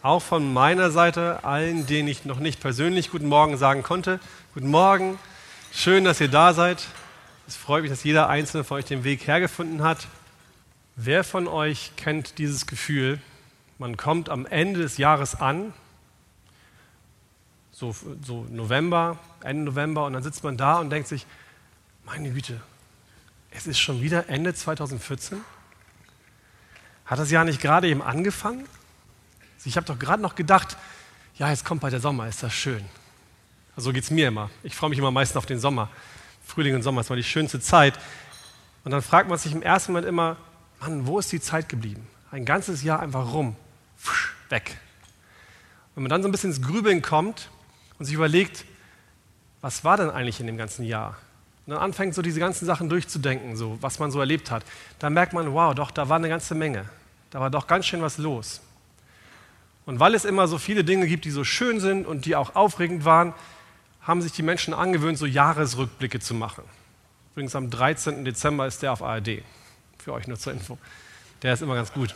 Auch von meiner Seite allen, denen ich noch nicht persönlich Guten Morgen sagen konnte. Guten Morgen, schön, dass ihr da seid. Es freut mich, dass jeder einzelne von euch den Weg hergefunden hat. Wer von euch kennt dieses Gefühl, man kommt am Ende des Jahres an, so, so November, Ende November, und dann sitzt man da und denkt sich, meine Güte, es ist schon wieder Ende 2014? Hat das Jahr nicht gerade eben angefangen? Ich habe doch gerade noch gedacht, ja, jetzt kommt bald der Sommer, ist das schön. Also so geht es mir immer. Ich freue mich immer meistens auf den Sommer. Frühling und Sommer ist mal die schönste Zeit. Und dann fragt man sich im ersten Moment immer, Mann, wo ist die Zeit geblieben? Ein ganzes Jahr einfach rum, Pfusch, weg. Wenn man dann so ein bisschen ins Grübeln kommt und sich überlegt, was war denn eigentlich in dem ganzen Jahr? Und dann anfängt so diese ganzen Sachen durchzudenken, so was man so erlebt hat, dann merkt man, wow, doch, da war eine ganze Menge. Da war doch ganz schön was los. Und weil es immer so viele Dinge gibt, die so schön sind und die auch aufregend waren, haben sich die Menschen angewöhnt, so Jahresrückblicke zu machen. Übrigens am 13. Dezember ist der auf ARD. Für euch nur zur Info. Der ist immer ganz gut.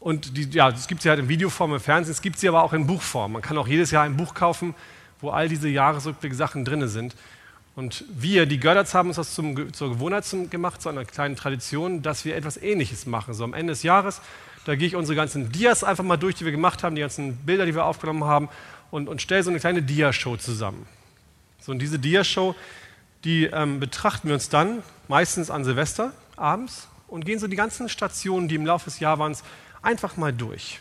Und die, ja, das gibt sie halt in Videoform im Fernsehen, es gibt sie aber auch in Buchform. Man kann auch jedes Jahr ein Buch kaufen, wo all diese Jahresrückblick-Sachen drin sind. Und wir, die Görderts, haben uns das zum, zur Gewohnheit gemacht, zu einer kleinen Tradition, dass wir etwas Ähnliches machen. So am Ende des Jahres da gehe ich unsere ganzen Dias einfach mal durch, die wir gemacht haben, die ganzen Bilder, die wir aufgenommen haben und, und stelle so eine kleine Diashow zusammen. So, und diese Diashow, die ähm, betrachten wir uns dann meistens an Silvester abends und gehen so die ganzen Stationen, die im Laufe des Jahres waren, einfach mal durch.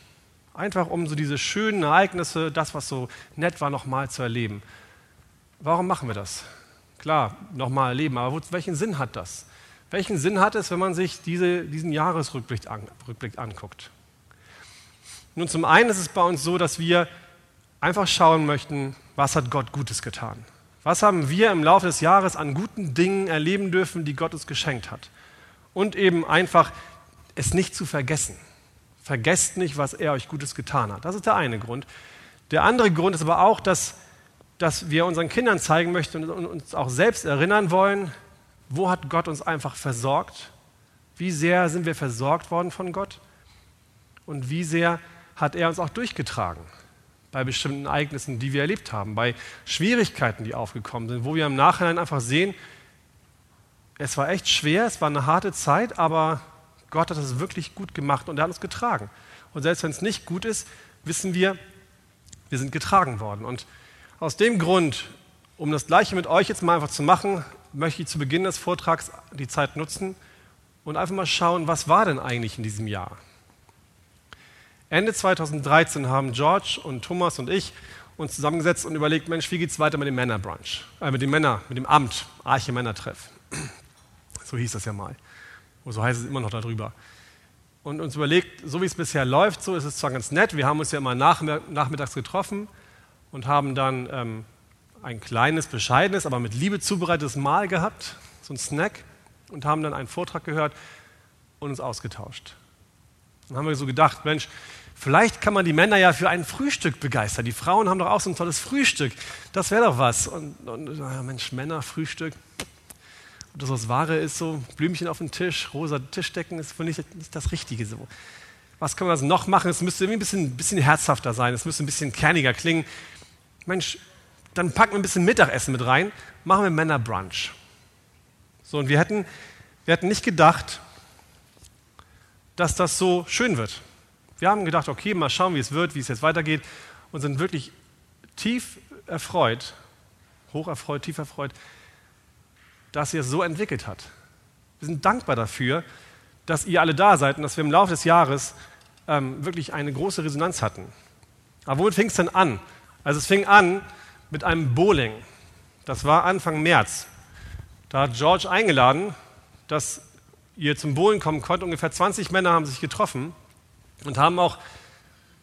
Einfach um so diese schönen Ereignisse, das, was so nett war, nochmal zu erleben. Warum machen wir das? Klar, nochmal erleben, aber welchen Sinn hat das? Welchen Sinn hat es, wenn man sich diese, diesen Jahresrückblick an, anguckt? Nun, zum einen ist es bei uns so, dass wir einfach schauen möchten, was hat Gott Gutes getan? Was haben wir im Laufe des Jahres an guten Dingen erleben dürfen, die Gott uns geschenkt hat? Und eben einfach es nicht zu vergessen. Vergesst nicht, was er euch Gutes getan hat. Das ist der eine Grund. Der andere Grund ist aber auch, dass, dass wir unseren Kindern zeigen möchten und uns auch selbst erinnern wollen, wo hat Gott uns einfach versorgt? Wie sehr sind wir versorgt worden von Gott? Und wie sehr hat er uns auch durchgetragen bei bestimmten Ereignissen, die wir erlebt haben, bei Schwierigkeiten, die aufgekommen sind, wo wir im Nachhinein einfach sehen, es war echt schwer, es war eine harte Zeit, aber Gott hat es wirklich gut gemacht und er hat uns getragen. Und selbst wenn es nicht gut ist, wissen wir, wir sind getragen worden. Und aus dem Grund, um das Gleiche mit euch jetzt mal einfach zu machen, möchte ich zu Beginn des Vortrags die Zeit nutzen und einfach mal schauen, was war denn eigentlich in diesem Jahr? Ende 2013 haben George und Thomas und ich uns zusammengesetzt und überlegt, Mensch, wie geht es weiter mit dem Männerbrunch? Äh, mit dem Männer, mit dem Amt, Arche Männertreff. So hieß das ja mal. Und so heißt es immer noch darüber. Und uns überlegt, so wie es bisher läuft, so ist es zwar ganz nett, wir haben uns ja immer nachmittags getroffen und haben dann ähm, ein kleines, bescheidenes, aber mit Liebe zubereitetes Mahl gehabt, so ein Snack, und haben dann einen Vortrag gehört und uns ausgetauscht. Dann haben wir so gedacht, Mensch, vielleicht kann man die Männer ja für ein Frühstück begeistern. Die Frauen haben doch auch so ein tolles Frühstück. Das wäre doch was. Und, und ja, Mensch, Männer, Frühstück. Ob das was Wahre ist, so Blümchen auf dem Tisch, rosa Tischdecken, ist wohl nicht, nicht das Richtige so. Was können wir das noch machen? Es müsste irgendwie ein bisschen, bisschen herzhafter sein, es müsste ein bisschen kerniger klingen. Mensch, dann packen wir ein bisschen Mittagessen mit rein, machen wir Männerbrunch. So, und wir hätten, wir hätten nicht gedacht, dass das so schön wird. Wir haben gedacht, okay, mal schauen, wie es wird, wie es jetzt weitergeht und sind wirklich tief erfreut, hoch erfreut, tief erfreut, dass ihr es so entwickelt hat. Wir sind dankbar dafür, dass ihr alle da seid und dass wir im Laufe des Jahres ähm, wirklich eine große Resonanz hatten. Aber womit fing es denn an? Also es fing an mit einem Bowling. Das war Anfang März. Da hat George eingeladen, dass ihr zum Bowling kommen könnt. Ungefähr 20 Männer haben sich getroffen und haben auch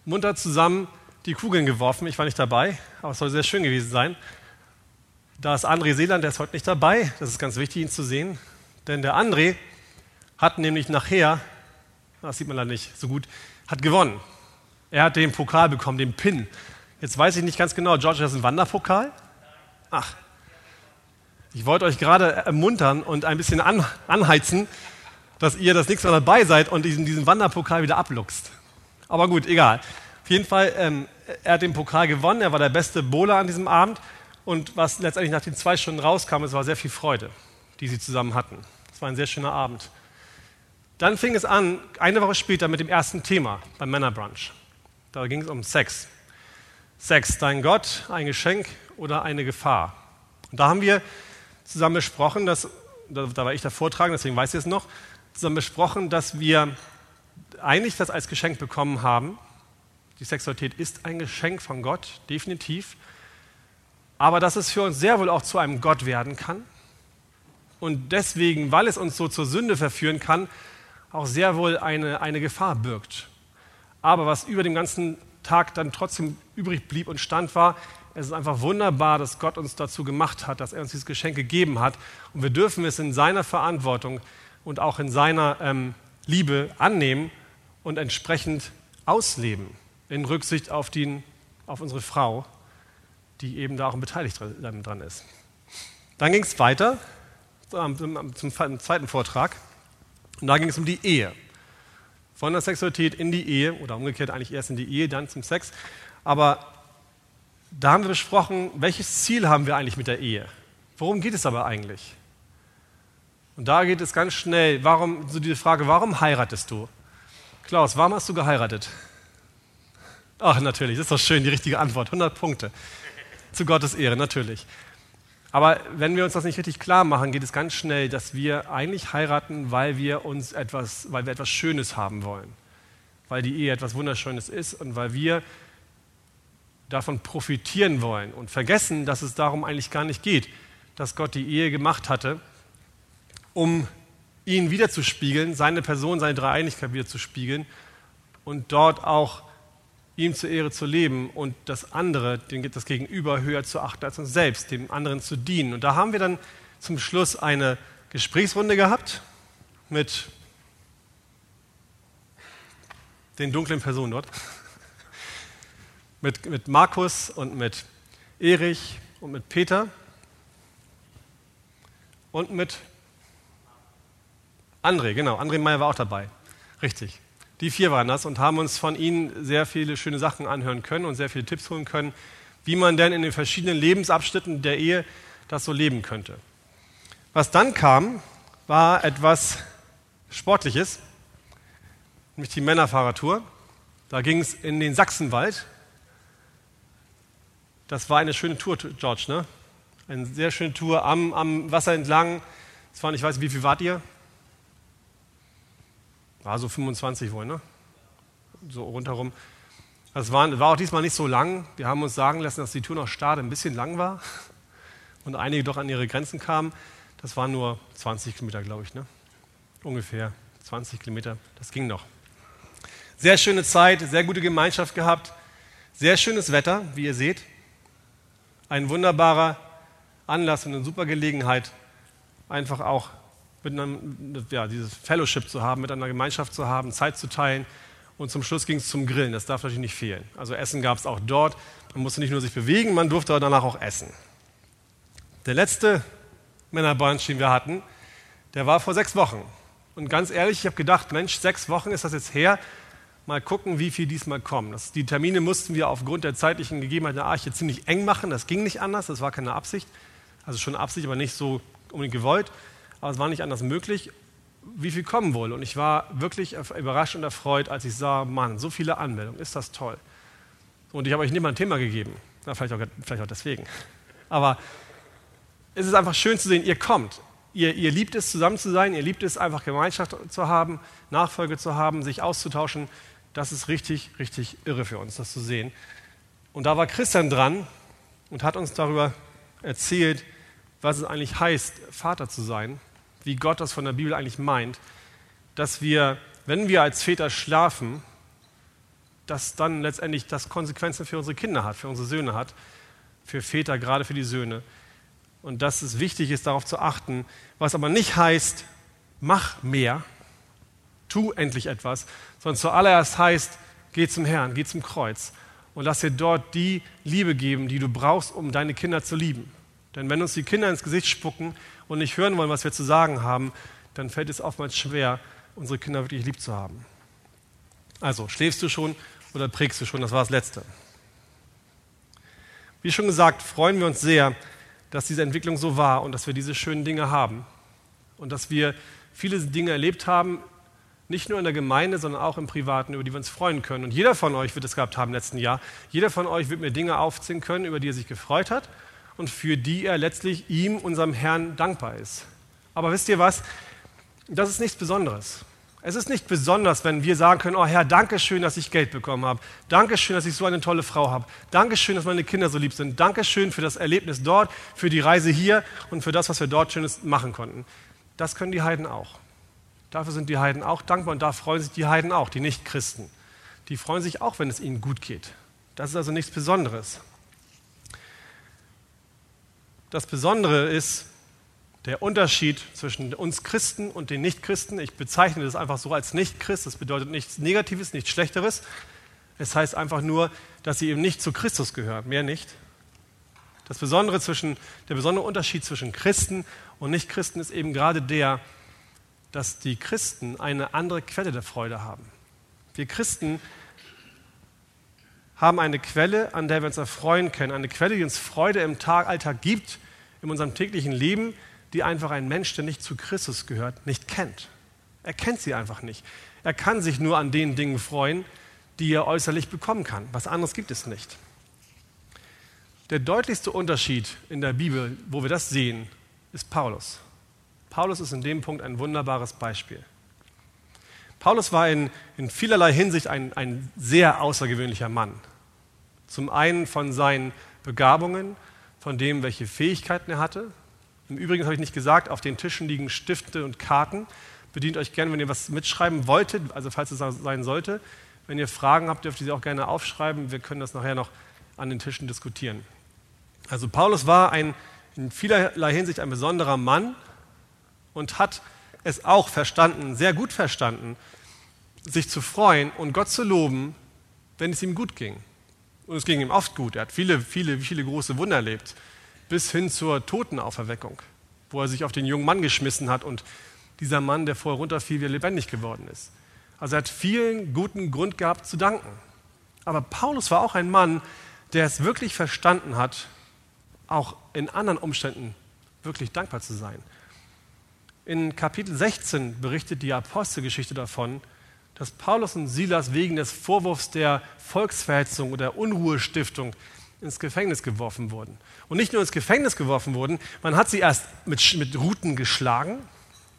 munter zusammen die Kugeln geworfen. Ich war nicht dabei, aber es soll sehr schön gewesen sein. Da ist André Seeland, der ist heute nicht dabei. Das ist ganz wichtig, ihn zu sehen. Denn der André hat nämlich nachher, das sieht man leider nicht so gut, hat gewonnen. Er hat den Pokal bekommen, den Pin. Jetzt weiß ich nicht ganz genau, George, das ist ein Wanderpokal? Ach, ich wollte euch gerade ermuntern und ein bisschen an, anheizen, dass ihr das nächste Mal dabei seid und diesen, diesen Wanderpokal wieder abluchst. Aber gut, egal. Auf jeden Fall, ähm, er hat den Pokal gewonnen, er war der beste Bowler an diesem Abend. Und was letztendlich nach den zwei Stunden rauskam, es war sehr viel Freude, die sie zusammen hatten. Es war ein sehr schöner Abend. Dann fing es an, eine Woche später, mit dem ersten Thema beim Männerbrunch. Da ging es um Sex. Sex, dein Gott, ein Geschenk oder eine Gefahr? Und da haben wir zusammen besprochen, dass, da war ich der Vortragende, deswegen weiß ich es noch, zusammen besprochen, dass wir eigentlich das als Geschenk bekommen haben. Die Sexualität ist ein Geschenk von Gott, definitiv. Aber dass es für uns sehr wohl auch zu einem Gott werden kann. Und deswegen, weil es uns so zur Sünde verführen kann, auch sehr wohl eine, eine Gefahr birgt. Aber was über dem ganzen Tag dann trotzdem übrig blieb und stand war, es ist einfach wunderbar, dass Gott uns dazu gemacht hat, dass er uns dieses Geschenk gegeben hat. Und wir dürfen es in seiner Verantwortung und auch in seiner ähm, Liebe annehmen und entsprechend ausleben, in Rücksicht auf, die, auf unsere Frau, die eben da auch beteiligt dran ist. Dann ging es weiter zum, zum zweiten Vortrag. Und da ging es um die Ehe. Von der Sexualität in die Ehe oder umgekehrt eigentlich erst in die Ehe, dann zum Sex. Aber da haben wir besprochen, welches Ziel haben wir eigentlich mit der Ehe? Worum geht es aber eigentlich? Und da geht es ganz schnell, warum, so diese Frage, warum heiratest du? Klaus, warum hast du geheiratet? Ach, natürlich, das ist doch schön, die richtige Antwort. 100 Punkte. Zu Gottes Ehre, natürlich. Aber wenn wir uns das nicht richtig klar machen, geht es ganz schnell, dass wir eigentlich heiraten, weil wir uns etwas, weil wir etwas Schönes haben wollen. Weil die Ehe etwas Wunderschönes ist und weil wir davon profitieren wollen und vergessen, dass es darum eigentlich gar nicht geht, dass Gott die Ehe gemacht hatte, um ihn wiederzuspiegeln, seine Person, seine Dreieinigkeit wiederzuspiegeln und dort auch ihm zur Ehre zu leben und das andere, das Gegenüber höher zu achten als uns selbst, dem anderen zu dienen. Und da haben wir dann zum Schluss eine Gesprächsrunde gehabt mit den dunklen Personen dort, mit, mit Markus und mit Erich und mit Peter und mit André, genau, André Meyer war auch dabei, richtig. Die vier waren das und haben uns von ihnen sehr viele schöne Sachen anhören können und sehr viele Tipps holen können, wie man denn in den verschiedenen Lebensabschnitten der Ehe das so leben könnte. Was dann kam, war etwas Sportliches, nämlich die Männerfahrertour. Da ging es in den Sachsenwald. Das war eine schöne Tour, George, ne? Eine sehr schöne Tour am, am Wasser entlang. Es waren, ich weiß nicht, wie viel wart ihr? War so 25 wohl, ne? So rundherum. Das war, war auch diesmal nicht so lang. Wir haben uns sagen lassen, dass die Tour nach Stade ein bisschen lang war und einige doch an ihre Grenzen kamen. Das waren nur 20 Kilometer, glaube ich, ne? Ungefähr 20 Kilometer. Das ging noch. Sehr schöne Zeit, sehr gute Gemeinschaft gehabt, sehr schönes Wetter, wie ihr seht. Ein wunderbarer Anlass und eine super Gelegenheit, einfach auch einem, ja, dieses Fellowship zu haben, mit einer Gemeinschaft zu haben, Zeit zu teilen. Und zum Schluss ging es zum Grillen. Das darf natürlich nicht fehlen. Also Essen gab es auch dort. Man musste nicht nur sich bewegen, man durfte danach auch essen. Der letzte Männerbunch, den wir hatten, der war vor sechs Wochen. Und ganz ehrlich, ich habe gedacht, Mensch, sechs Wochen ist das jetzt her. Mal gucken, wie viel diesmal kommen. Das, die Termine mussten wir aufgrund der zeitlichen Gegebenheiten der Arche ziemlich eng machen. Das ging nicht anders, das war keine Absicht. Also schon Absicht, aber nicht so unbedingt gewollt aber es war nicht anders möglich, wie viel kommen wohl. Und ich war wirklich überrascht und erfreut, als ich sah, Mann, so viele Anmeldungen, ist das toll. Und ich habe euch nicht mal ein Thema gegeben, Na, vielleicht, auch, vielleicht auch deswegen. Aber es ist einfach schön zu sehen, ihr kommt. Ihr, ihr liebt es, zusammen zu sein, ihr liebt es, einfach Gemeinschaft zu haben, Nachfolge zu haben, sich auszutauschen. Das ist richtig, richtig irre für uns, das zu sehen. Und da war Christian dran und hat uns darüber erzählt, was es eigentlich heißt, Vater zu sein wie Gott das von der Bibel eigentlich meint, dass wir, wenn wir als Väter schlafen, dass dann letztendlich das Konsequenzen für unsere Kinder hat, für unsere Söhne hat, für Väter, gerade für die Söhne. Und dass es wichtig ist, darauf zu achten, was aber nicht heißt, mach mehr, tu endlich etwas, sondern zuallererst heißt, geh zum Herrn, geh zum Kreuz und lass dir dort die Liebe geben, die du brauchst, um deine Kinder zu lieben. Denn wenn uns die Kinder ins Gesicht spucken und nicht hören wollen, was wir zu sagen haben, dann fällt es oftmals schwer, unsere Kinder wirklich lieb zu haben. Also, schläfst du schon oder prägst du schon? Das war das Letzte. Wie schon gesagt, freuen wir uns sehr, dass diese Entwicklung so war und dass wir diese schönen Dinge haben und dass wir viele Dinge erlebt haben, nicht nur in der Gemeinde, sondern auch im Privaten, über die wir uns freuen können. Und jeder von euch wird es gehabt haben im letzten Jahr. Jeder von euch wird mir Dinge aufziehen können, über die er sich gefreut hat und für die er letztlich ihm, unserem Herrn, dankbar ist. Aber wisst ihr was? Das ist nichts Besonderes. Es ist nicht besonders, wenn wir sagen können, oh Herr, danke schön, dass ich Geld bekommen habe. Danke schön, dass ich so eine tolle Frau habe. Danke schön, dass meine Kinder so lieb sind. Danke schön für das Erlebnis dort, für die Reise hier und für das, was wir dort Schönes machen konnten. Das können die Heiden auch. Dafür sind die Heiden auch dankbar und da freuen sich die Heiden auch, die Nicht-Christen. Die freuen sich auch, wenn es ihnen gut geht. Das ist also nichts Besonderes. Das Besondere ist der Unterschied zwischen uns Christen und den Nichtchristen. Ich bezeichne das einfach so als Nichtchrist. Das bedeutet nichts Negatives, nichts Schlechteres. Es heißt einfach nur, dass sie eben nicht zu Christus gehören, mehr nicht. Das Besondere zwischen, der besondere Unterschied zwischen Christen und Nichtchristen ist eben gerade der, dass die Christen eine andere Quelle der Freude haben. Wir Christen haben eine Quelle, an der wir uns erfreuen können, eine Quelle, die uns Freude im Tag, Alltag gibt, in unserem täglichen Leben, die einfach ein Mensch, der nicht zu Christus gehört, nicht kennt. Er kennt sie einfach nicht. Er kann sich nur an den Dingen freuen, die er äußerlich bekommen kann. Was anderes gibt es nicht. Der deutlichste Unterschied in der Bibel, wo wir das sehen, ist Paulus. Paulus ist in dem Punkt ein wunderbares Beispiel. Paulus war in, in vielerlei Hinsicht ein, ein sehr außergewöhnlicher Mann. Zum einen von seinen Begabungen, von dem, welche Fähigkeiten er hatte. Im Übrigen habe ich nicht gesagt, auf den Tischen liegen Stifte und Karten. Bedient euch gerne, wenn ihr was mitschreiben wolltet, also falls es sein sollte. Wenn ihr Fragen habt, dürft ihr sie auch gerne aufschreiben. Wir können das nachher noch an den Tischen diskutieren. Also Paulus war ein, in vielerlei Hinsicht ein besonderer Mann und hat es auch verstanden, sehr gut verstanden, sich zu freuen und Gott zu loben, wenn es ihm gut ging. Und es ging ihm oft gut. Er hat viele, viele, viele große Wunder erlebt, bis hin zur Totenauferweckung, wo er sich auf den jungen Mann geschmissen hat und dieser Mann, der vorher runterfiel, wieder lebendig geworden ist. Also er hat vielen guten Grund gehabt zu danken. Aber Paulus war auch ein Mann, der es wirklich verstanden hat, auch in anderen Umständen wirklich dankbar zu sein. In Kapitel 16 berichtet die Apostelgeschichte davon, dass Paulus und Silas wegen des Vorwurfs der Volksverhetzung oder Unruhestiftung ins Gefängnis geworfen wurden. Und nicht nur ins Gefängnis geworfen wurden, man hat sie erst mit, mit Ruten geschlagen.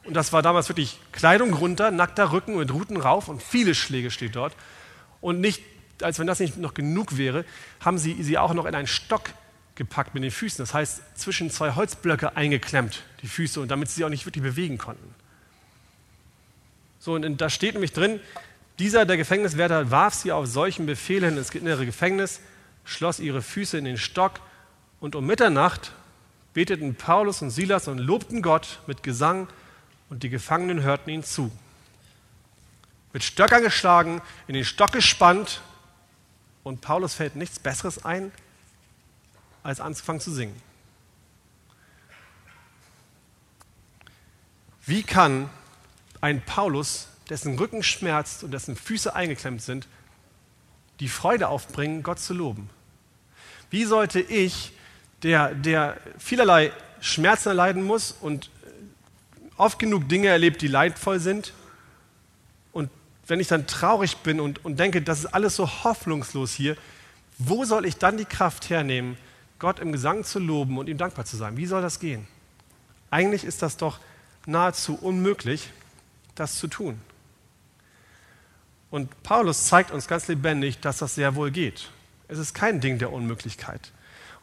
Und das war damals wirklich Kleidung runter, nackter Rücken mit Ruten rauf und viele Schläge steht dort. Und nicht, als wenn das nicht noch genug wäre, haben sie sie auch noch in einen Stock gepackt mit den Füßen. Das heißt, zwischen zwei Holzblöcke eingeklemmt, die Füße, und damit sie sich auch nicht wirklich bewegen konnten. So, und da steht nämlich drin, dieser, der Gefängniswärter, warf sie auf solchen Befehlen ins innere Gefängnis, schloss ihre Füße in den Stock und um Mitternacht beteten Paulus und Silas und lobten Gott mit Gesang und die Gefangenen hörten ihnen zu. Mit Stöckern geschlagen, in den Stock gespannt und Paulus fällt nichts Besseres ein, als anzufangen zu singen. Wie kann ein Paulus, dessen Rücken schmerzt und dessen Füße eingeklemmt sind, die Freude aufbringen, Gott zu loben? Wie sollte ich, der, der vielerlei Schmerzen erleiden muss und oft genug Dinge erlebt, die leidvoll sind, und wenn ich dann traurig bin und, und denke, das ist alles so hoffnungslos hier, wo soll ich dann die Kraft hernehmen, Gott im Gesang zu loben und ihm dankbar zu sein. Wie soll das gehen? Eigentlich ist das doch nahezu unmöglich, das zu tun. Und Paulus zeigt uns ganz lebendig, dass das sehr wohl geht. Es ist kein Ding der Unmöglichkeit.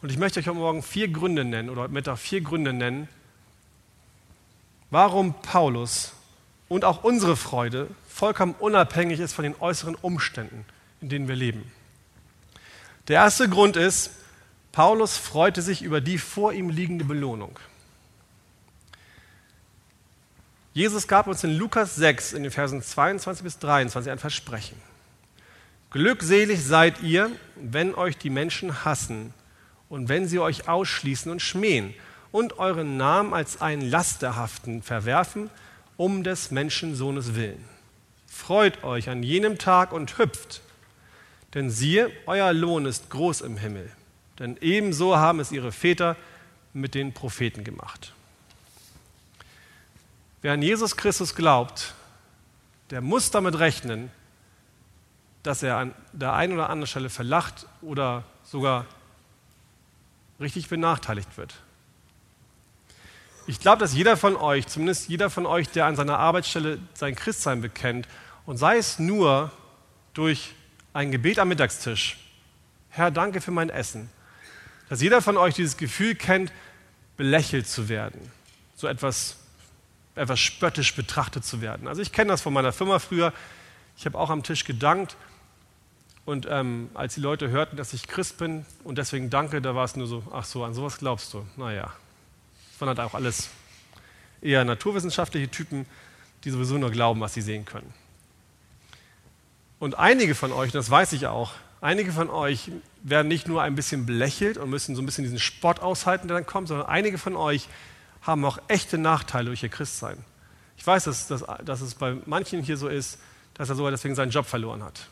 Und ich möchte euch heute Morgen vier Gründe nennen oder Mittag vier Gründe nennen, warum Paulus und auch unsere Freude vollkommen unabhängig ist von den äußeren Umständen, in denen wir leben. Der erste Grund ist, Paulus freute sich über die vor ihm liegende Belohnung. Jesus gab uns in Lukas 6 in den Versen 22 bis 23 ein Versprechen. Glückselig seid ihr, wenn euch die Menschen hassen und wenn sie euch ausschließen und schmähen und euren Namen als einen Lasterhaften verwerfen, um des Menschensohnes willen. freut euch an jenem Tag und hüpft, denn siehe, euer Lohn ist groß im Himmel, denn ebenso haben es ihre Väter mit den Propheten gemacht. Wer an Jesus Christus glaubt, der muss damit rechnen, dass er an der einen oder anderen Stelle verlacht oder sogar richtig benachteiligt wird. Ich glaube, dass jeder von euch, zumindest jeder von euch, der an seiner Arbeitsstelle sein Christsein bekennt, und sei es nur durch ein Gebet am Mittagstisch, Herr, danke für mein Essen, dass jeder von euch dieses Gefühl kennt, belächelt zu werden, so etwas, etwas spöttisch betrachtet zu werden. Also ich kenne das von meiner Firma früher. Ich habe auch am Tisch gedankt und ähm, als die Leute hörten, dass ich Christ bin und deswegen danke, da war es nur so, ach so, an sowas glaubst du. Naja, das waren halt auch alles eher naturwissenschaftliche Typen, die sowieso nur glauben, was sie sehen können. Und einige von euch, das weiß ich auch, einige von euch werden nicht nur ein bisschen belächelt und müssen so ein bisschen diesen Spott aushalten, der dann kommt, sondern einige von euch haben auch echte Nachteile durch ihr Christsein. Ich weiß, dass, dass, dass es bei manchen hier so ist, dass er sogar deswegen seinen Job verloren hat,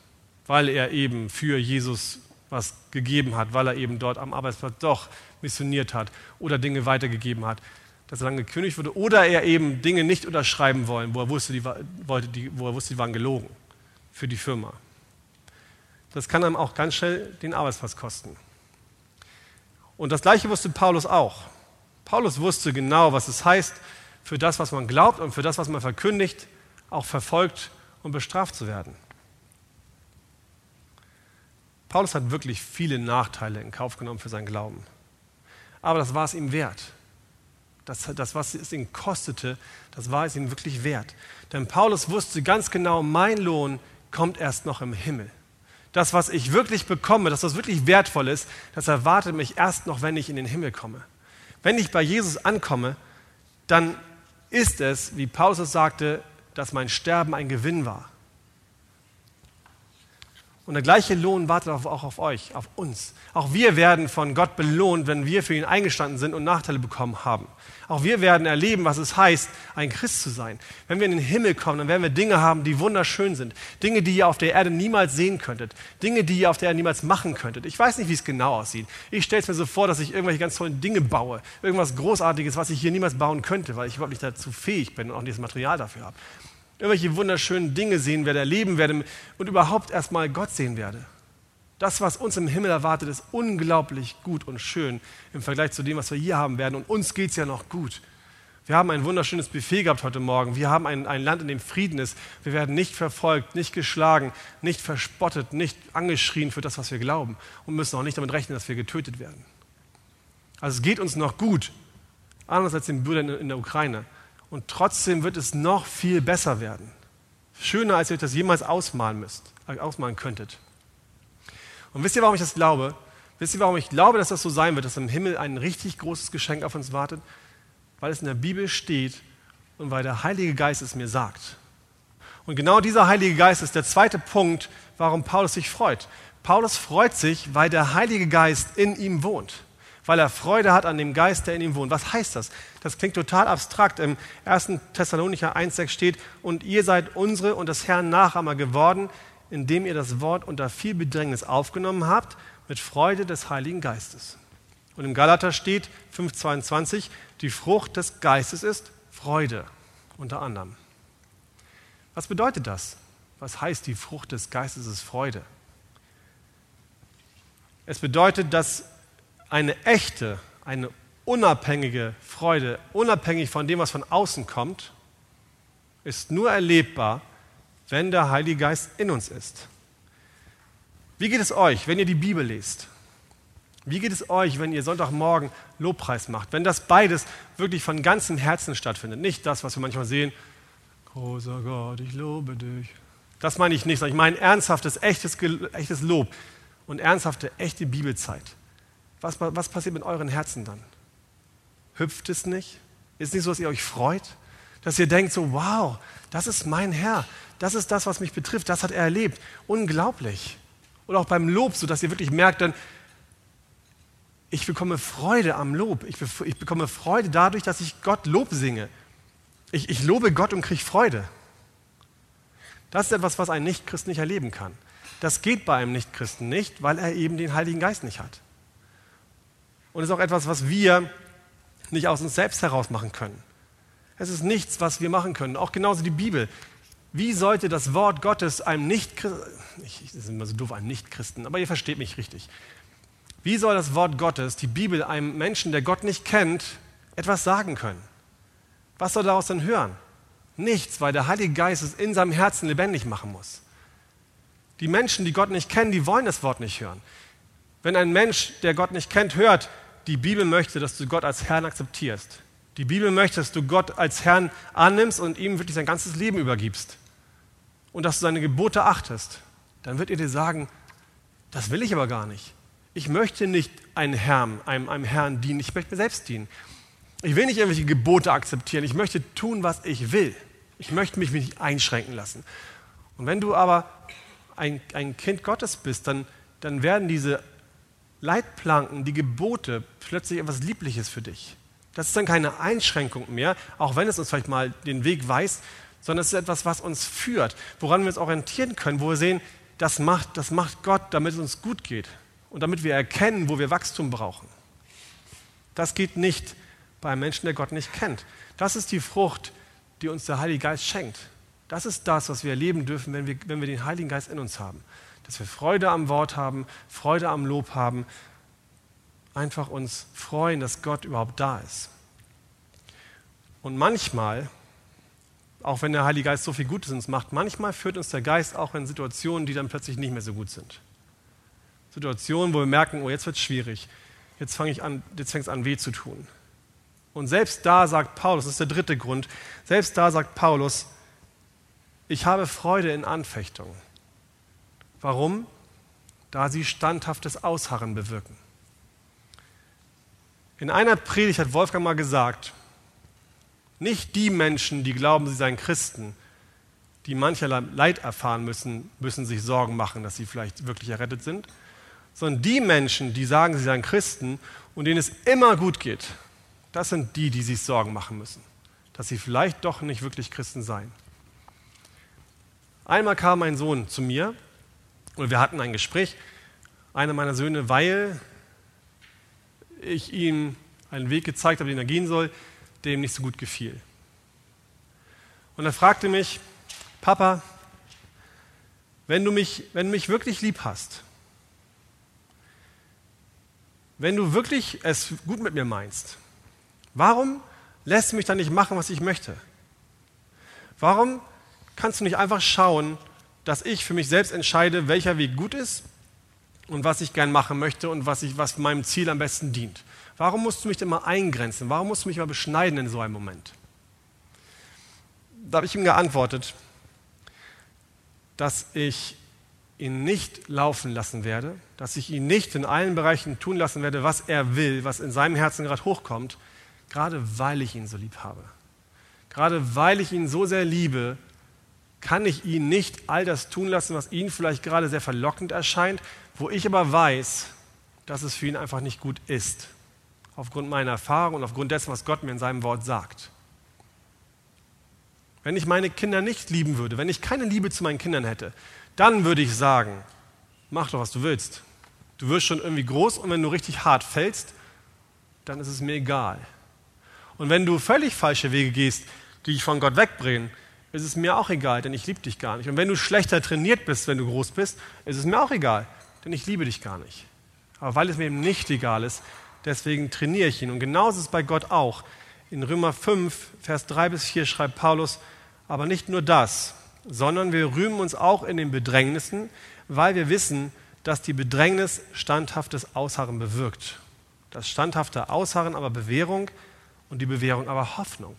weil er eben für Jesus was gegeben hat, weil er eben dort am Arbeitsplatz doch missioniert hat oder Dinge weitergegeben hat, dass er dann gekündigt wurde oder er eben Dinge nicht unterschreiben wollen, wo er wusste, die, wollte, wo er wusste, die waren gelogen für die Firma. Das kann einem auch ganz schnell den Arbeitsplatz kosten. Und das Gleiche wusste Paulus auch. Paulus wusste genau, was es heißt, für das, was man glaubt und für das, was man verkündigt, auch verfolgt und bestraft zu werden. Paulus hat wirklich viele Nachteile in Kauf genommen für seinen Glauben. Aber das war es ihm wert. Das, das, was es ihn kostete, das war es ihm wirklich wert. Denn Paulus wusste ganz genau, mein Lohn kommt erst noch im Himmel. Das, was ich wirklich bekomme, das, was wirklich wertvoll ist, das erwartet mich erst noch, wenn ich in den Himmel komme. Wenn ich bei Jesus ankomme, dann ist es, wie Paulus sagte, dass mein Sterben ein Gewinn war. Und der gleiche Lohn wartet auch auf euch, auf uns. Auch wir werden von Gott belohnt, wenn wir für ihn eingestanden sind und Nachteile bekommen haben. Auch wir werden erleben, was es heißt, ein Christ zu sein. Wenn wir in den Himmel kommen, dann werden wir Dinge haben, die wunderschön sind. Dinge, die ihr auf der Erde niemals sehen könntet. Dinge, die ihr auf der Erde niemals machen könntet. Ich weiß nicht, wie es genau aussieht. Ich stelle es mir so vor, dass ich irgendwelche ganz tollen Dinge baue. Irgendwas Großartiges, was ich hier niemals bauen könnte, weil ich überhaupt nicht dazu fähig bin und auch nicht das Material dafür habe irgendwelche wunderschönen Dinge sehen werde, erleben werde und überhaupt erstmal Gott sehen werde. Das, was uns im Himmel erwartet, ist unglaublich gut und schön im Vergleich zu dem, was wir hier haben werden. Und uns geht es ja noch gut. Wir haben ein wunderschönes Buffet gehabt heute Morgen. Wir haben ein, ein Land, in dem Frieden ist. Wir werden nicht verfolgt, nicht geschlagen, nicht verspottet, nicht angeschrien für das, was wir glauben und müssen auch nicht damit rechnen, dass wir getötet werden. Also es geht uns noch gut, anders als den Brüdern in der Ukraine und trotzdem wird es noch viel besser werden. Schöner, als ihr euch das jemals ausmalen müsst, äh, ausmalen könntet. Und wisst ihr, warum ich das glaube? Wisst ihr, warum ich glaube, dass das so sein wird, dass im Himmel ein richtig großes Geschenk auf uns wartet? Weil es in der Bibel steht und weil der Heilige Geist es mir sagt. Und genau dieser Heilige Geist ist der zweite Punkt, warum Paulus sich freut. Paulus freut sich, weil der Heilige Geist in ihm wohnt weil er Freude hat an dem Geist, der in ihm wohnt. Was heißt das? Das klingt total abstrakt. Im 1. Thessalonicher 1,6 steht, und ihr seid unsere und des Herrn Nachahmer geworden, indem ihr das Wort unter viel Bedrängnis aufgenommen habt, mit Freude des Heiligen Geistes. Und im Galater steht 5,22, die Frucht des Geistes ist Freude, unter anderem. Was bedeutet das? Was heißt die Frucht des Geistes ist Freude? Es bedeutet, dass eine echte, eine unabhängige Freude, unabhängig von dem, was von außen kommt, ist nur erlebbar, wenn der Heilige Geist in uns ist. Wie geht es euch, wenn ihr die Bibel lest? Wie geht es euch, wenn ihr Sonntagmorgen Lobpreis macht? Wenn das beides wirklich von ganzem Herzen stattfindet. Nicht das, was wir manchmal sehen, großer Gott, ich lobe dich. Das meine ich nicht, sondern ich meine ernsthaftes, echtes, echtes Lob und ernsthafte, echte Bibelzeit was, was passiert mit euren Herzen dann? Hüpft es nicht? Ist es nicht so, dass ihr euch freut? Dass ihr denkt so, wow, das ist mein Herr. Das ist das, was mich betrifft. Das hat er erlebt. Unglaublich. Oder auch beim Lob, so dass ihr wirklich merkt dann, ich bekomme Freude am Lob. Ich, be ich bekomme Freude dadurch, dass ich Gott Lob singe. Ich, ich lobe Gott und kriege Freude. Das ist etwas, was ein Nichtchrist nicht erleben kann. Das geht bei einem Nichtchristen nicht, weil er eben den Heiligen Geist nicht hat. Und ist auch etwas, was wir nicht aus uns selbst heraus machen können. Es ist nichts, was wir machen können. Auch genauso die Bibel. Wie sollte das Wort Gottes einem Nichtchristen, das ist immer so doof, einem Nichtchristen, aber ihr versteht mich richtig. Wie soll das Wort Gottes, die Bibel, einem Menschen, der Gott nicht kennt, etwas sagen können? Was soll daraus denn hören? Nichts, weil der Heilige Geist es in seinem Herzen lebendig machen muss. Die Menschen, die Gott nicht kennen, die wollen das Wort nicht hören. Wenn ein Mensch, der Gott nicht kennt, hört, die Bibel möchte, dass du Gott als Herrn akzeptierst. Die Bibel möchte, dass du Gott als Herrn annimmst und ihm wirklich dein ganzes Leben übergibst. Und dass du seine Gebote achtest. Dann wird er dir sagen, das will ich aber gar nicht. Ich möchte nicht einem Herrn, einem, einem Herrn dienen, ich möchte mir selbst dienen. Ich will nicht irgendwelche Gebote akzeptieren, ich möchte tun, was ich will. Ich möchte mich nicht einschränken lassen. Und wenn du aber ein, ein Kind Gottes bist, dann, dann werden diese Leitplanken, die Gebote plötzlich etwas Liebliches für dich. Das ist dann keine Einschränkung mehr, auch wenn es uns vielleicht mal den Weg weist, sondern es ist etwas, was uns führt, woran wir uns orientieren können, wo wir sehen, das macht, das macht Gott, damit es uns gut geht und damit wir erkennen, wo wir Wachstum brauchen. Das geht nicht bei einem Menschen, der Gott nicht kennt. Das ist die Frucht, die uns der Heilige Geist schenkt. Das ist das, was wir erleben dürfen, wenn wir, wenn wir den Heiligen Geist in uns haben. Dass wir Freude am Wort haben, Freude am Lob haben, einfach uns freuen, dass Gott überhaupt da ist. Und manchmal, auch wenn der Heilige Geist so viel Gutes uns macht, manchmal führt uns der Geist auch in Situationen, die dann plötzlich nicht mehr so gut sind. Situationen, wo wir merken, oh, jetzt wird es schwierig. Jetzt fange ich an, jetzt fängt es an, weh zu tun. Und selbst da sagt Paulus, das ist der dritte Grund, selbst da sagt Paulus, ich habe Freude in Anfechtungen. Warum? Da sie standhaftes Ausharren bewirken. In einer Predigt hat Wolfgang mal gesagt, nicht die Menschen, die glauben, sie seien Christen, die mancherlei Leid erfahren müssen, müssen sich Sorgen machen, dass sie vielleicht wirklich errettet sind, sondern die Menschen, die sagen, sie seien Christen und denen es immer gut geht, das sind die, die sich Sorgen machen müssen, dass sie vielleicht doch nicht wirklich Christen seien. Einmal kam ein Sohn zu mir und wir hatten ein Gespräch, einer meiner Söhne, weil ich ihm einen Weg gezeigt habe, den er gehen soll, der ihm nicht so gut gefiel. Und er fragte mich, Papa, wenn du mich, wenn du mich wirklich lieb hast, wenn du wirklich es gut mit mir meinst, warum lässt du mich dann nicht machen, was ich möchte? Warum kannst du nicht einfach schauen, dass ich für mich selbst entscheide, welcher Weg gut ist und was ich gern machen möchte und was, ich, was meinem Ziel am besten dient? Warum musst du mich denn mal eingrenzen? Warum musst du mich mal beschneiden in so einem Moment? Da habe ich ihm geantwortet, dass ich ihn nicht laufen lassen werde, dass ich ihn nicht in allen Bereichen tun lassen werde, was er will, was in seinem Herzen gerade hochkommt, gerade weil ich ihn so lieb habe. Gerade weil ich ihn so sehr liebe, kann ich ihn nicht all das tun lassen, was ihm vielleicht gerade sehr verlockend erscheint, wo ich aber weiß, dass es für ihn einfach nicht gut ist aufgrund meiner Erfahrung und aufgrund dessen, was Gott mir in seinem Wort sagt. Wenn ich meine Kinder nicht lieben würde, wenn ich keine Liebe zu meinen Kindern hätte, dann würde ich sagen, mach doch, was du willst. Du wirst schon irgendwie groß und wenn du richtig hart fällst, dann ist es mir egal. Und wenn du völlig falsche Wege gehst, die dich von Gott wegbringen, ist es mir auch egal, denn ich liebe dich gar nicht. Und wenn du schlechter trainiert bist, wenn du groß bist, ist es mir auch egal, denn ich liebe dich gar nicht. Aber weil es mir eben nicht egal ist, deswegen trainiere ich ihn. Und genauso ist es bei Gott auch. In Römer 5, Vers 3 bis 4 schreibt Paulus, aber nicht nur das, sondern wir rühmen uns auch in den Bedrängnissen, weil wir wissen, dass die Bedrängnis standhaftes Ausharren bewirkt. Das standhafte Ausharren aber Bewährung und die Bewährung aber Hoffnung.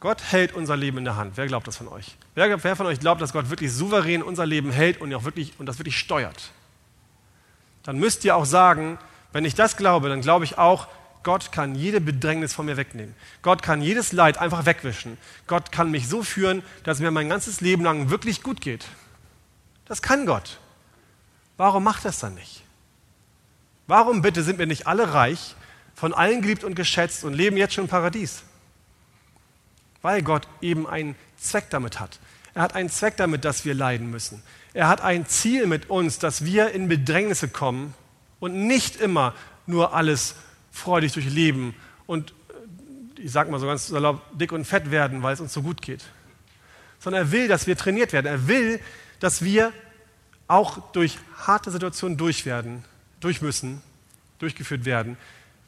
Gott hält unser Leben in der Hand. Wer glaubt das von euch? Wer, wer von euch glaubt, dass Gott wirklich souverän unser Leben hält und, auch wirklich, und das wirklich steuert? dann müsst ihr auch sagen, wenn ich das glaube, dann glaube ich auch, Gott kann jede Bedrängnis von mir wegnehmen. Gott kann jedes Leid einfach wegwischen. Gott kann mich so führen, dass mir mein ganzes Leben lang wirklich gut geht. Das kann Gott. Warum macht es dann nicht? Warum bitte sind wir nicht alle reich, von allen geliebt und geschätzt und leben jetzt schon im Paradies? Weil Gott eben ein Zweck damit hat. Er hat einen Zweck damit, dass wir leiden müssen. Er hat ein Ziel mit uns, dass wir in Bedrängnisse kommen und nicht immer nur alles freudig durchleben und, äh, ich sag mal so ganz salopp, dick und fett werden, weil es uns so gut geht. Sondern er will, dass wir trainiert werden. Er will, dass wir auch durch harte Situationen durch durch müssen, durchgeführt werden,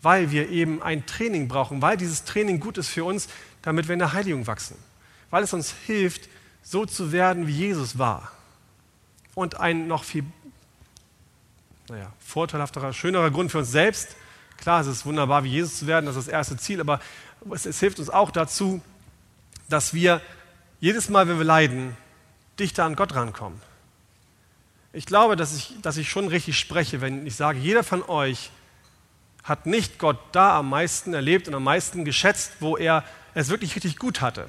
weil wir eben ein Training brauchen, weil dieses Training gut ist für uns, damit wir in der Heiligung wachsen, weil es uns hilft, so zu werden, wie Jesus war. Und ein noch viel naja, vorteilhafterer, schönerer Grund für uns selbst. Klar, es ist wunderbar, wie Jesus zu werden, das ist das erste Ziel, aber es, es hilft uns auch dazu, dass wir jedes Mal, wenn wir leiden, dichter an Gott rankommen. Ich glaube, dass ich, dass ich schon richtig spreche, wenn ich sage, jeder von euch hat nicht Gott da am meisten erlebt und am meisten geschätzt, wo er es wirklich richtig gut hatte,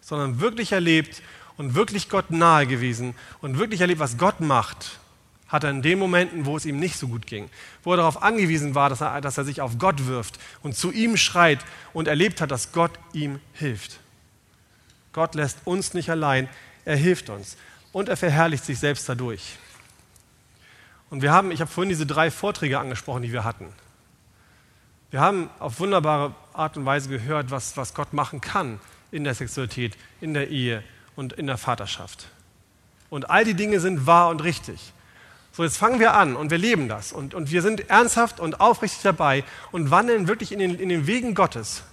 sondern wirklich erlebt und wirklich Gott nahe gewesen und wirklich erlebt, was Gott macht, hat er in den Momenten, wo es ihm nicht so gut ging, wo er darauf angewiesen war, dass er, dass er sich auf Gott wirft und zu ihm schreit und erlebt hat, dass Gott ihm hilft. Gott lässt uns nicht allein, er hilft uns und er verherrlicht sich selbst dadurch. Und wir haben, ich habe vorhin diese drei Vorträge angesprochen, die wir hatten. Wir haben auf wunderbare Art und Weise gehört, was, was Gott machen kann in der Sexualität, in der Ehe und in der Vaterschaft. Und all die Dinge sind wahr und richtig. So, jetzt fangen wir an und wir leben das. Und, und wir sind ernsthaft und aufrichtig dabei und wandeln wirklich in den, in den Wegen Gottes.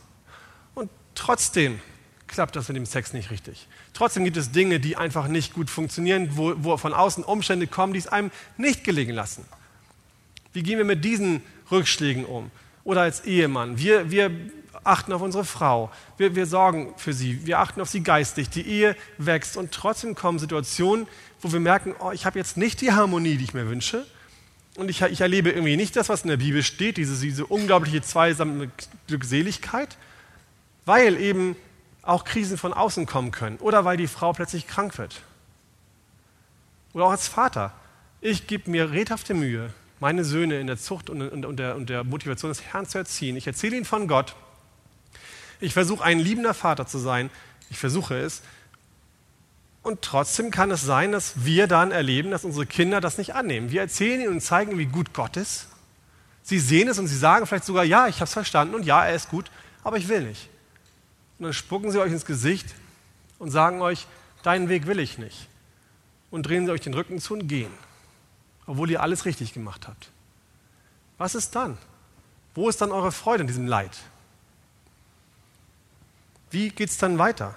Und trotzdem klappt das mit dem Sex nicht richtig. Trotzdem gibt es Dinge, die einfach nicht gut funktionieren, wo, wo von außen Umstände kommen, die es einem nicht gelegen lassen. Wie gehen wir mit diesen Rückschlägen um? Oder als Ehemann. Wir, wir achten auf unsere Frau. Wir, wir sorgen für sie. Wir achten auf sie geistig. Die Ehe wächst und trotzdem kommen Situationen, wo wir merken, oh, ich habe jetzt nicht die Harmonie, die ich mir wünsche. Und ich, ich erlebe irgendwie nicht das, was in der Bibel steht, diese, diese unglaubliche zweisame Glückseligkeit, weil eben auch Krisen von außen kommen können oder weil die Frau plötzlich krank wird. Oder auch als Vater. Ich gebe mir redhafte Mühe, meine Söhne in der Zucht und, und, und, der, und der Motivation des Herrn zu erziehen. Ich erzähle ihnen von Gott. Ich versuche ein liebender Vater zu sein. Ich versuche es. Und trotzdem kann es sein, dass wir dann erleben, dass unsere Kinder das nicht annehmen. Wir erzählen ihnen und zeigen, wie gut Gott ist. Sie sehen es und sie sagen vielleicht sogar, ja, ich habe es verstanden und ja, er ist gut, aber ich will nicht. Und dann spucken sie euch ins Gesicht und sagen euch, deinen Weg will ich nicht. Und drehen sie euch den Rücken zu und gehen obwohl ihr alles richtig gemacht habt. Was ist dann? Wo ist dann eure Freude in diesem Leid? Wie geht es dann weiter?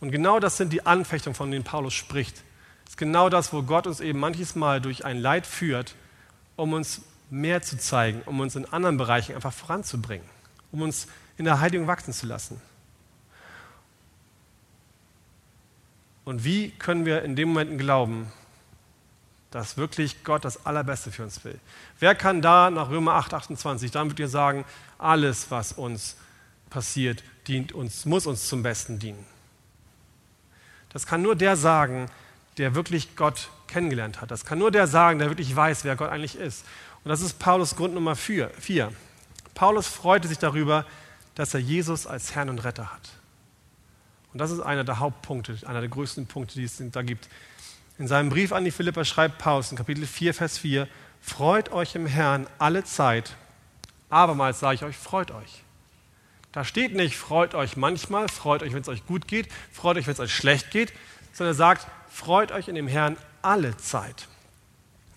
Und genau das sind die Anfechtungen, von denen Paulus spricht. Das ist genau das, wo Gott uns eben manches Mal durch ein Leid führt, um uns mehr zu zeigen, um uns in anderen Bereichen einfach voranzubringen, um uns in der Heiligung wachsen zu lassen. Und wie können wir in dem Moment glauben, dass wirklich Gott das Allerbeste für uns will. Wer kann da nach Römer 8, 28, dann wird ihr sagen, alles, was uns passiert, dient uns, muss uns zum Besten dienen. Das kann nur der sagen, der wirklich Gott kennengelernt hat. Das kann nur der sagen, der wirklich weiß, wer Gott eigentlich ist. Und das ist Paulus Grund Nummer 4. Paulus freute sich darüber, dass er Jesus als Herrn und Retter hat. Und das ist einer der Hauptpunkte, einer der größten Punkte, die es da gibt. In seinem Brief an die Philipper schreibt Paulus in Kapitel 4, Vers 4, Freut euch im Herrn alle Zeit. Abermals sage ich euch, freut euch. Da steht nicht, freut euch manchmal, freut euch, wenn es euch gut geht, freut euch, wenn es euch schlecht geht, sondern er sagt, freut euch in dem Herrn alle Zeit.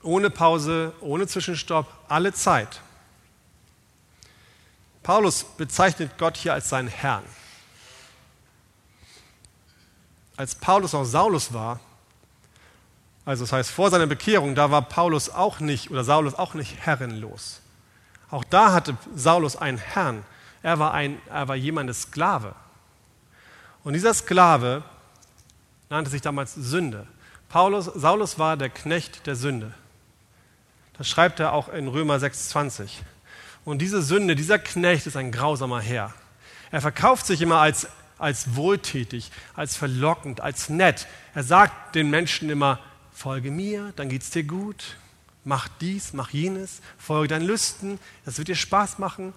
Ohne Pause, ohne Zwischenstopp, alle Zeit. Paulus bezeichnet Gott hier als seinen Herrn. Als Paulus auch Saulus war, also das heißt, vor seiner Bekehrung, da war Paulus auch nicht oder Saulus auch nicht herrenlos. Auch da hatte Saulus einen Herrn. Er war, ein, er war jemandes Sklave. Und dieser Sklave nannte sich damals Sünde. Paulus, Saulus war der Knecht der Sünde. Das schreibt er auch in Römer 6,20. Und diese Sünde, dieser Knecht ist ein grausamer Herr. Er verkauft sich immer als, als wohltätig, als verlockend, als nett. Er sagt den Menschen immer, folge mir, dann geht es dir gut, mach dies, mach jenes, folge deinen Lüsten, das wird dir Spaß machen.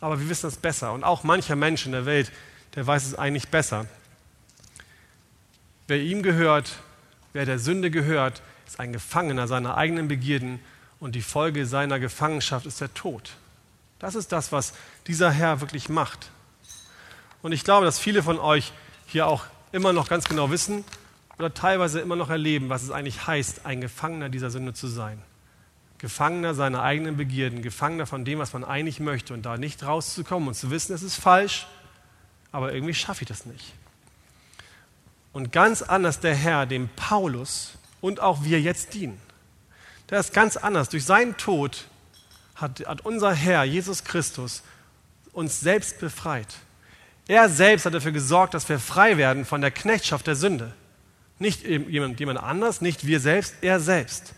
Aber wir wissen das besser. Und auch mancher Mensch in der Welt, der weiß es eigentlich besser. Wer ihm gehört, wer der Sünde gehört, ist ein Gefangener seiner eigenen Begierden und die Folge seiner Gefangenschaft ist der Tod. Das ist das, was dieser Herr wirklich macht. Und ich glaube, dass viele von euch hier auch immer noch ganz genau wissen oder teilweise immer noch erleben, was es eigentlich heißt, ein Gefangener dieser Sünde zu sein. Gefangener seiner eigenen Begierden, Gefangener von dem, was man eigentlich möchte und da nicht rauszukommen und zu wissen, es ist falsch, aber irgendwie schaffe ich das nicht. Und ganz anders der Herr, dem Paulus und auch wir jetzt dienen. Der ist ganz anders. Durch seinen Tod hat, hat unser Herr, Jesus Christus, uns selbst befreit. Er selbst hat dafür gesorgt, dass wir frei werden von der Knechtschaft der Sünde. Nicht jemand, jemand anders, nicht wir selbst, er selbst.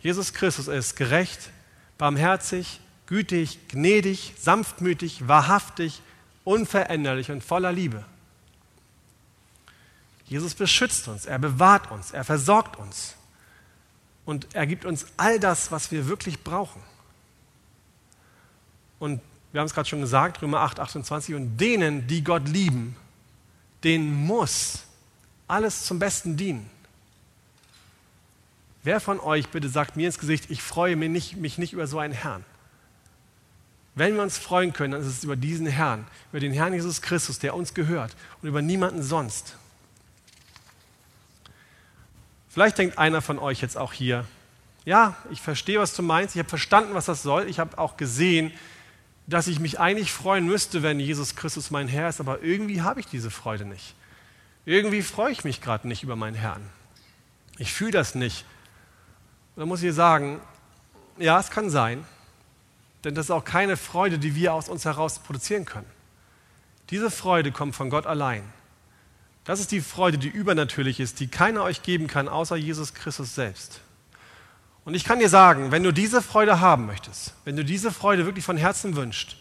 Jesus Christus ist gerecht, barmherzig, gütig, gnädig, sanftmütig, wahrhaftig, unveränderlich und voller Liebe. Jesus beschützt uns, er bewahrt uns, er versorgt uns und er gibt uns all das, was wir wirklich brauchen. Und wir haben es gerade schon gesagt, Römer 8, 28, und denen, die Gott lieben, denen muss alles zum Besten dienen. Wer von euch bitte sagt mir ins Gesicht, ich freue mich nicht, mich nicht über so einen Herrn? Wenn wir uns freuen können, dann ist es über diesen Herrn, über den Herrn Jesus Christus, der uns gehört und über niemanden sonst. Vielleicht denkt einer von euch jetzt auch hier, ja, ich verstehe, was du meinst, ich habe verstanden, was das soll, ich habe auch gesehen, dass ich mich eigentlich freuen müsste, wenn Jesus Christus mein Herr ist, aber irgendwie habe ich diese Freude nicht. Irgendwie freue ich mich gerade nicht über meinen Herrn. Ich fühle das nicht. Dann muss ich sagen, ja, es kann sein, denn das ist auch keine Freude, die wir aus uns heraus produzieren können. Diese Freude kommt von Gott allein. Das ist die Freude, die übernatürlich ist, die keiner euch geben kann, außer Jesus Christus selbst. Und ich kann dir sagen, wenn du diese Freude haben möchtest, wenn du diese Freude wirklich von Herzen wünschst,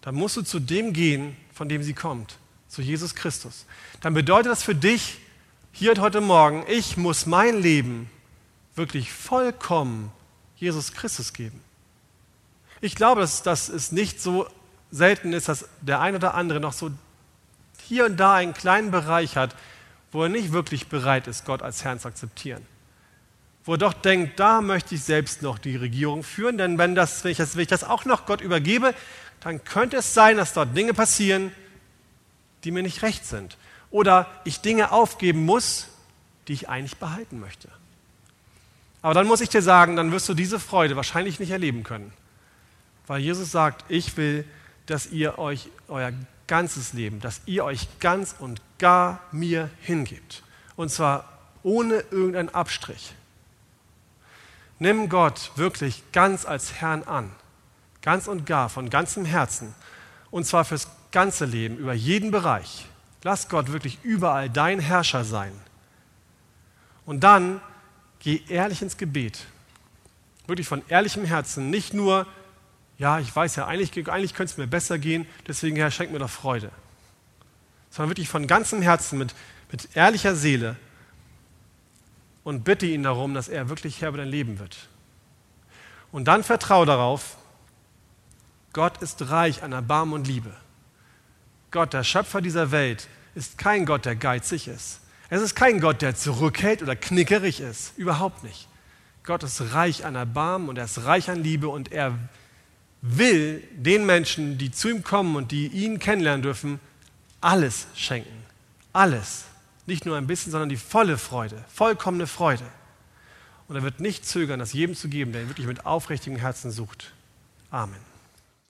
dann musst du zu dem gehen, von dem sie kommt, zu Jesus Christus. Dann bedeutet das für dich hier und heute Morgen, ich muss mein Leben wirklich vollkommen Jesus Christus geben. Ich glaube, dass, dass es nicht so selten ist, dass der ein oder andere noch so hier und da einen kleinen Bereich hat, wo er nicht wirklich bereit ist, Gott als Herrn zu akzeptieren wo er doch denkt, da möchte ich selbst noch die Regierung führen, denn wenn, das, wenn, ich das, wenn ich das auch noch Gott übergebe, dann könnte es sein, dass dort Dinge passieren, die mir nicht recht sind. Oder ich Dinge aufgeben muss, die ich eigentlich behalten möchte. Aber dann muss ich dir sagen, dann wirst du diese Freude wahrscheinlich nicht erleben können. Weil Jesus sagt, ich will, dass ihr euch euer ganzes Leben, dass ihr euch ganz und gar mir hingebt. Und zwar ohne irgendeinen Abstrich. Nimm Gott wirklich ganz als Herrn an, ganz und gar, von ganzem Herzen, und zwar fürs ganze Leben, über jeden Bereich. Lass Gott wirklich überall dein Herrscher sein. Und dann geh ehrlich ins Gebet. Wirklich von ehrlichem Herzen. Nicht nur, ja, ich weiß ja, eigentlich, eigentlich könnte es mir besser gehen, deswegen, Herr, schenk mir doch Freude. Sondern wirklich von ganzem Herzen, mit, mit ehrlicher Seele und bitte ihn darum, dass er wirklich Herr über dein Leben wird. Und dann vertraue darauf, Gott ist reich an Erbarmen und Liebe. Gott, der Schöpfer dieser Welt, ist kein Gott, der geizig ist. Es ist kein Gott, der zurückhält oder knickerig ist. Überhaupt nicht. Gott ist reich an Erbarmen und er ist reich an Liebe und er will den Menschen, die zu ihm kommen und die ihn kennenlernen dürfen, alles schenken. Alles. Nicht nur ein bisschen, sondern die volle Freude, vollkommene Freude. Und er wird nicht zögern, das jedem zu geben, der ihn wirklich mit aufrichtigem Herzen sucht. Amen.